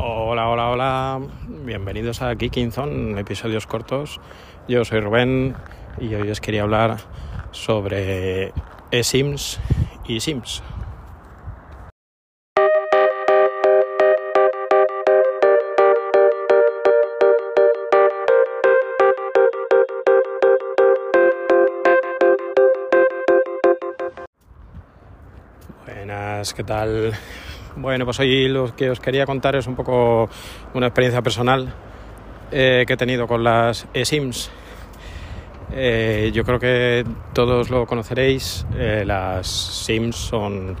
Hola, hola, hola. Bienvenidos a Geekinzone, episodios cortos. Yo soy Rubén y hoy os quería hablar sobre eSIMs y Sims. Buenas, ¿qué tal? Bueno, pues hoy lo que os quería contar es un poco una experiencia personal eh, que he tenido con las eSIMs. Eh, yo creo que todos lo conoceréis. Eh, las SIMs son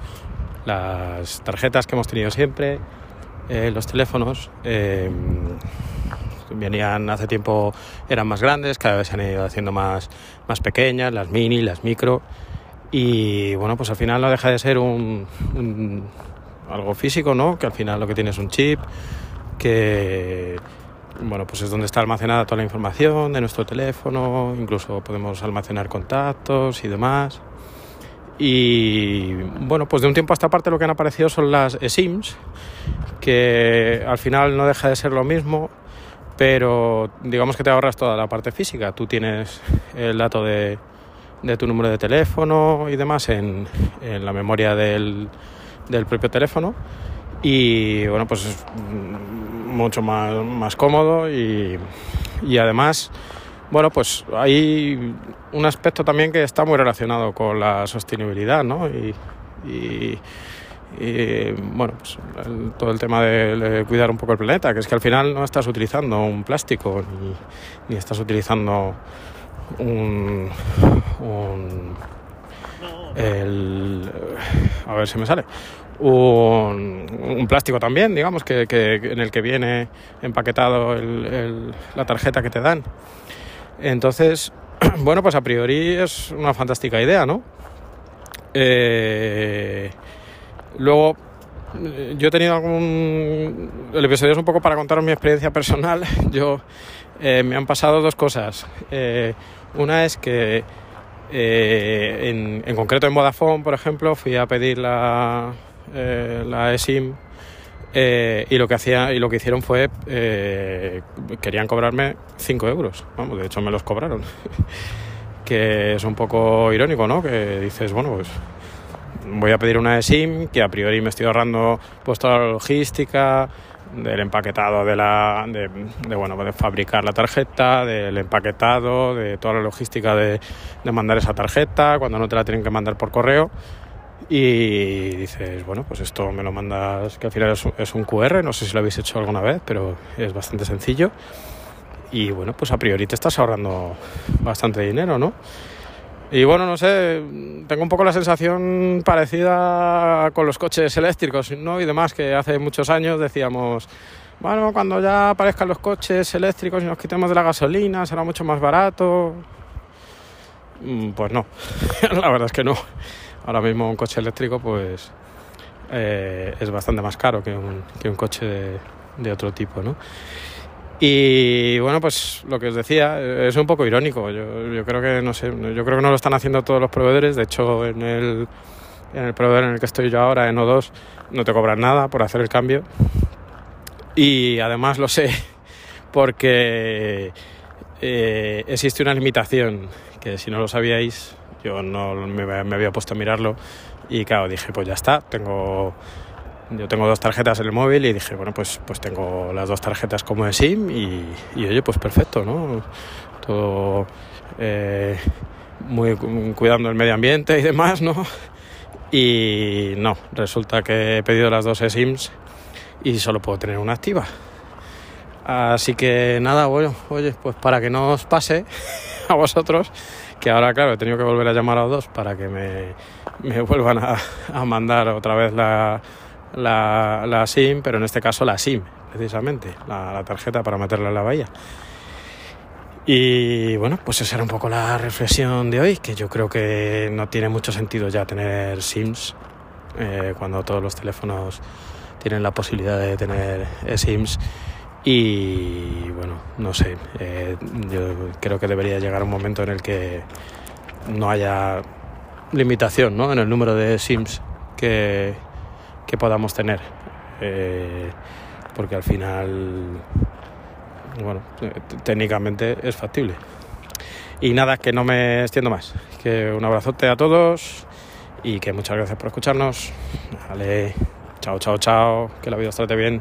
las tarjetas que hemos tenido siempre, los teléfonos. venían hace tiempo, eran más grandes, cada vez se han ido haciendo más, más pequeñas, las mini, las micro. Y bueno, pues al final no deja de ser un, algo físico, ¿no? Que al final lo que tiene es un chip, que bueno, pues es donde está almacenada toda la información de nuestro teléfono, incluso podemos almacenar contactos y demás. Y bueno, pues de un tiempo a esta parte lo que han aparecido son las eSIMs, que al final no deja de ser lo mismo, pero digamos que te ahorras toda la parte física. Tú tienes el dato de, de tu número de teléfono y demás en la memoria del, del propio teléfono y bueno pues es mucho más, más cómodo y, y, además bueno pues hay un aspecto también que está muy relacionado con la sostenibilidad ¿no? y, y, bueno pues todo el tema de, cuidar un poco el planeta que es que al final no estás utilizando un plástico ni, ni estás utilizando un, un el, a ver si me sale, un, plástico también, digamos, que, en el que viene empaquetado la tarjeta que te dan. Entonces, bueno, pues a priori es una fantástica idea, ¿no? Eh, luego, yo he tenido algún... El episodio es un poco para contaros mi experiencia personal. Yo eh, me han pasado dos cosas. Eh, una es que eh, en, concreto en Vodafone, por ejemplo, fui a pedir la, eh, la eSIM eh, y lo que hacía y lo que hicieron fue querían cobrarme 5 euros. Vamos, de hecho me los cobraron. que es un poco irónico, ¿no? Que dices, bueno, pues voy a pedir una eSIM que a priori me estoy ahorrando pues toda la logística, del empaquetado de la de, bueno de fabricar la tarjeta del empaquetado de toda la logística de, de, mandar esa tarjeta cuando no te la tienen que mandar por correo. Y dices bueno pues esto me lo mandas que al final es, es un QR no sé si lo habéis hecho alguna vez pero es bastante sencillo. Y bueno pues a priori te estás ahorrando bastante dinero no y bueno, no sé, tengo un poco la sensación parecida con los coches eléctricos, ¿no? Y demás, que hace muchos años decíamos, bueno, cuando ya aparezcan los coches eléctricos y nos quitemos de la gasolina, será mucho más barato. Mm, pues no, la verdad es que no. Ahora mismo un coche eléctrico, pues, eh, es bastante más caro que un, que un coche de, de otro tipo, ¿no? Y bueno, pues lo que os decía, es un poco irónico. Yo, creo que no sé, yo creo que no lo están haciendo todos los proveedores. De hecho, en el, en el proveedor en el que estoy yo ahora, en O2, no te cobran nada por hacer el cambio. Y además lo sé porque eh, existe una limitación que si no lo sabíais, yo no me había puesto a mirarlo. Y claro, dije, pues ya está, tengo yo tengo dos tarjetas en el móvil y dije, bueno, pues, pues tengo las dos tarjetas como de SIM y, oye, pues perfecto, ¿no? Todo eh, muy cuidando el medio ambiente y demás, ¿no? Y no, resulta que he pedido las dos SIMs y solo puedo tener una activa. Así que nada, bueno, oye, pues para que no os pase a vosotros, que ahora, claro, he tenido que volver a llamar a dos para que me, me vuelvan a mandar otra vez la, la, la, SIM, pero en este caso la SIM, precisamente, la, tarjeta para meterla en la bahía. Y bueno, pues esa era un poco la reflexión de hoy, que yo creo que no tiene mucho sentido ya tener SIMs eh, cuando todos los teléfonos tienen la posibilidad de tener SIMs. Y bueno, no sé, eh, yo creo que debería llegar un momento en el que no haya limitación ¿no? en el número de SIMs que, que podamos tener. Eh, porque al final, bueno, técnicamente es factible. Y nada, que no me extiendo más. Que un abrazote a todos y que muchas gracias por escucharnos. Vale, chao, chao, chao. Que la vida os trate bien.